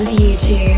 and YouTube.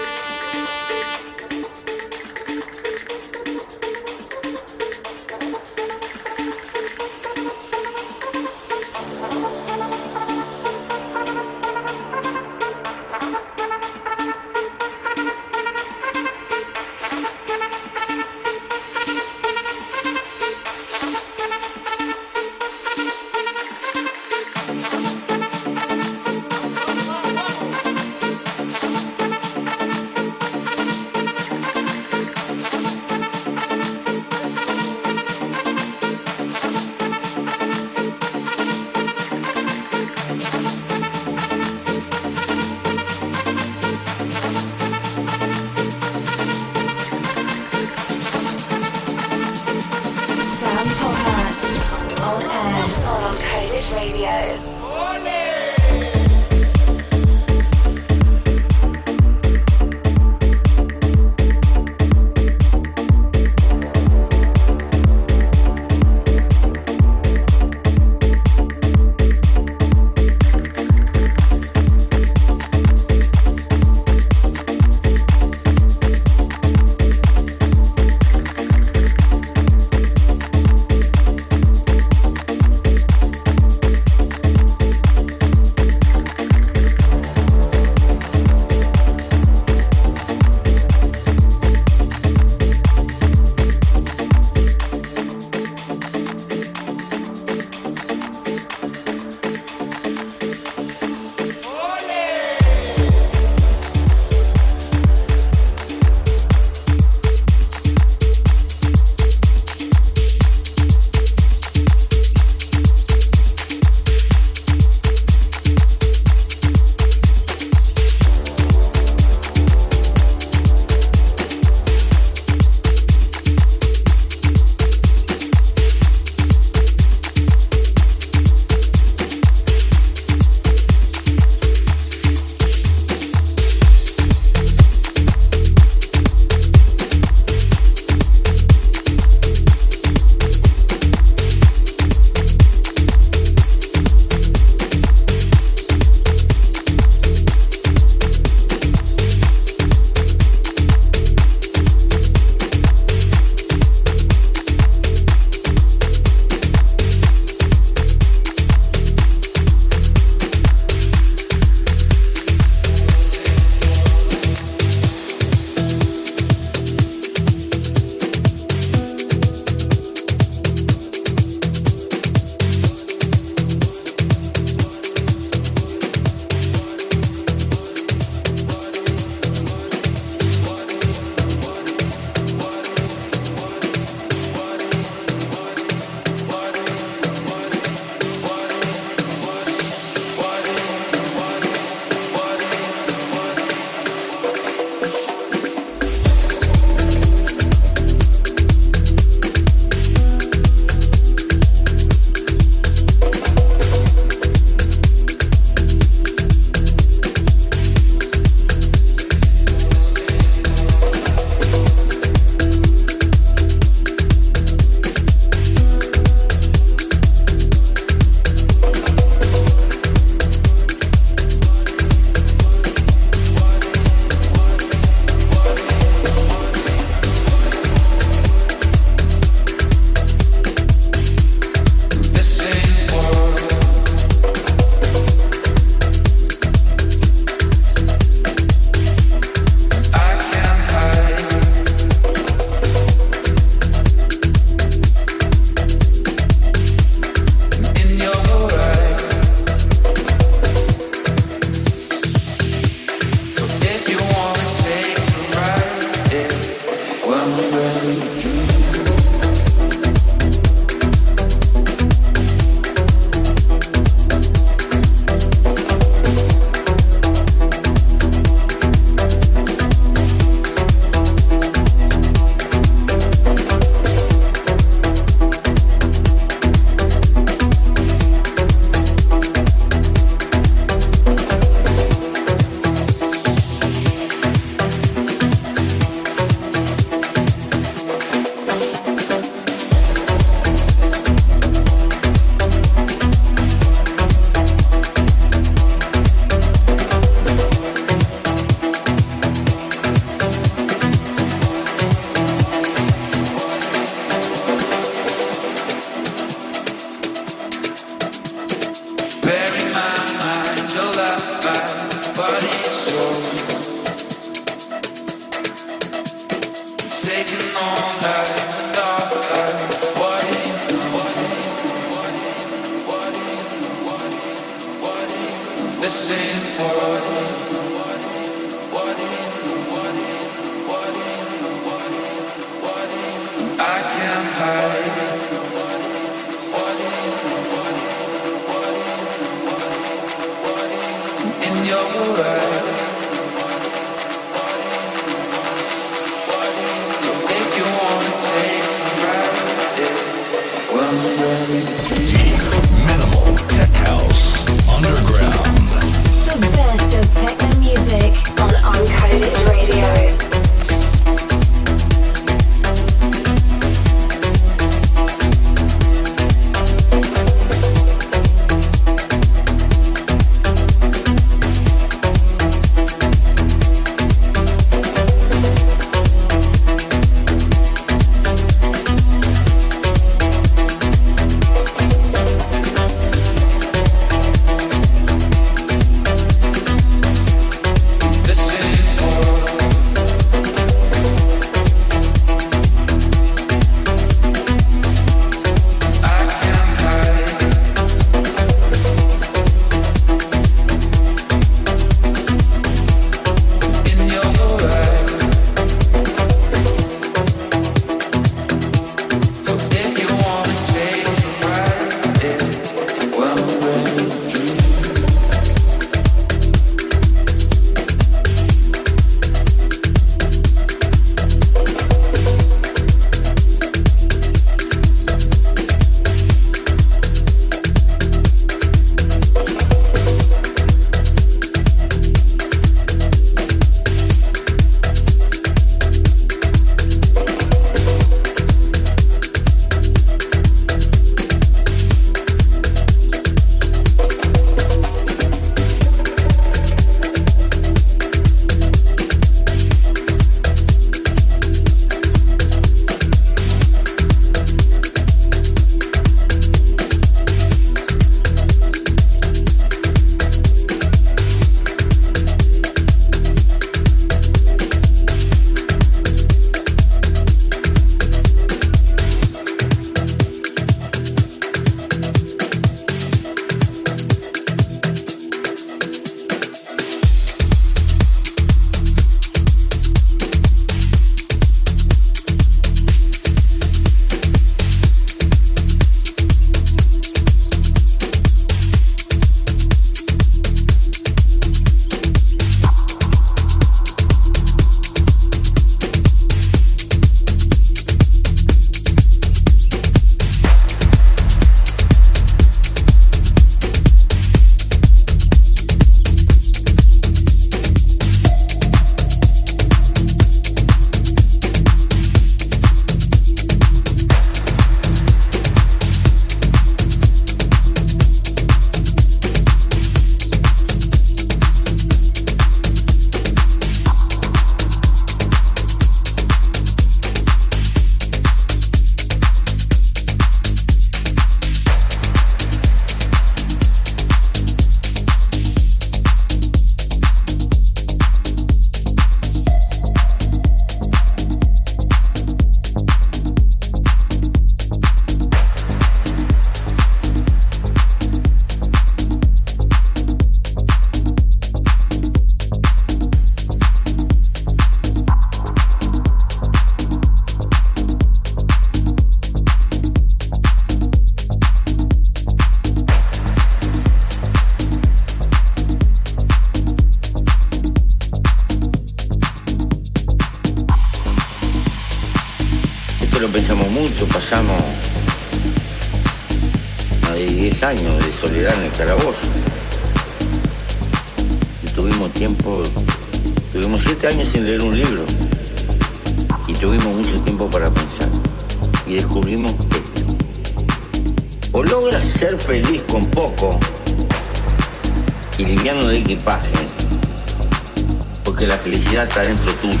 já está dentro do.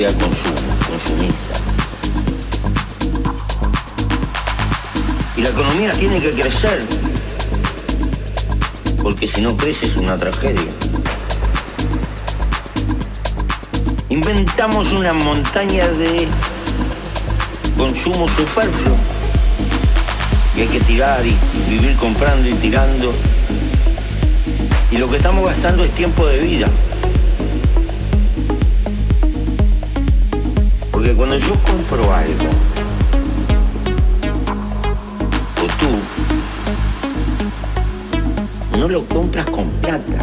Sociedad consumo, consumista, y la economía tiene que crecer, porque si no crece es una tragedia. Inventamos una montaña de consumo superfluo y hay que tirar y, y vivir comprando y tirando. Y lo que estamos gastando es tiempo de vida. Porque cuando yo compro algo, o tú, no lo compras con plata,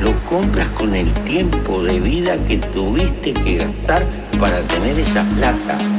lo compras con el tiempo de vida que tuviste que gastar para tener esa plata.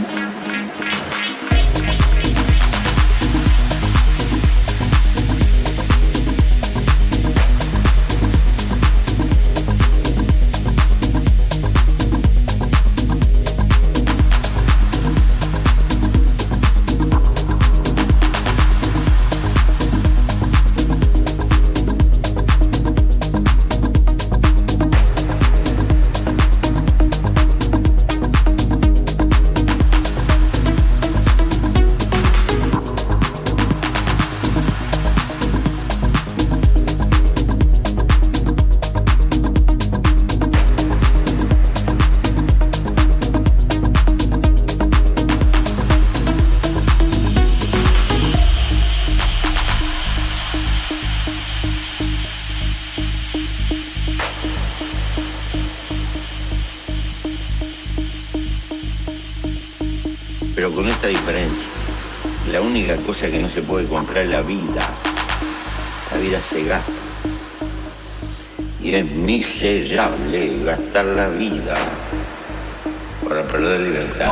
Cosa que no se puede comprar la vida. La vida se gasta. Y es miserable gastar la vida para perder libertad.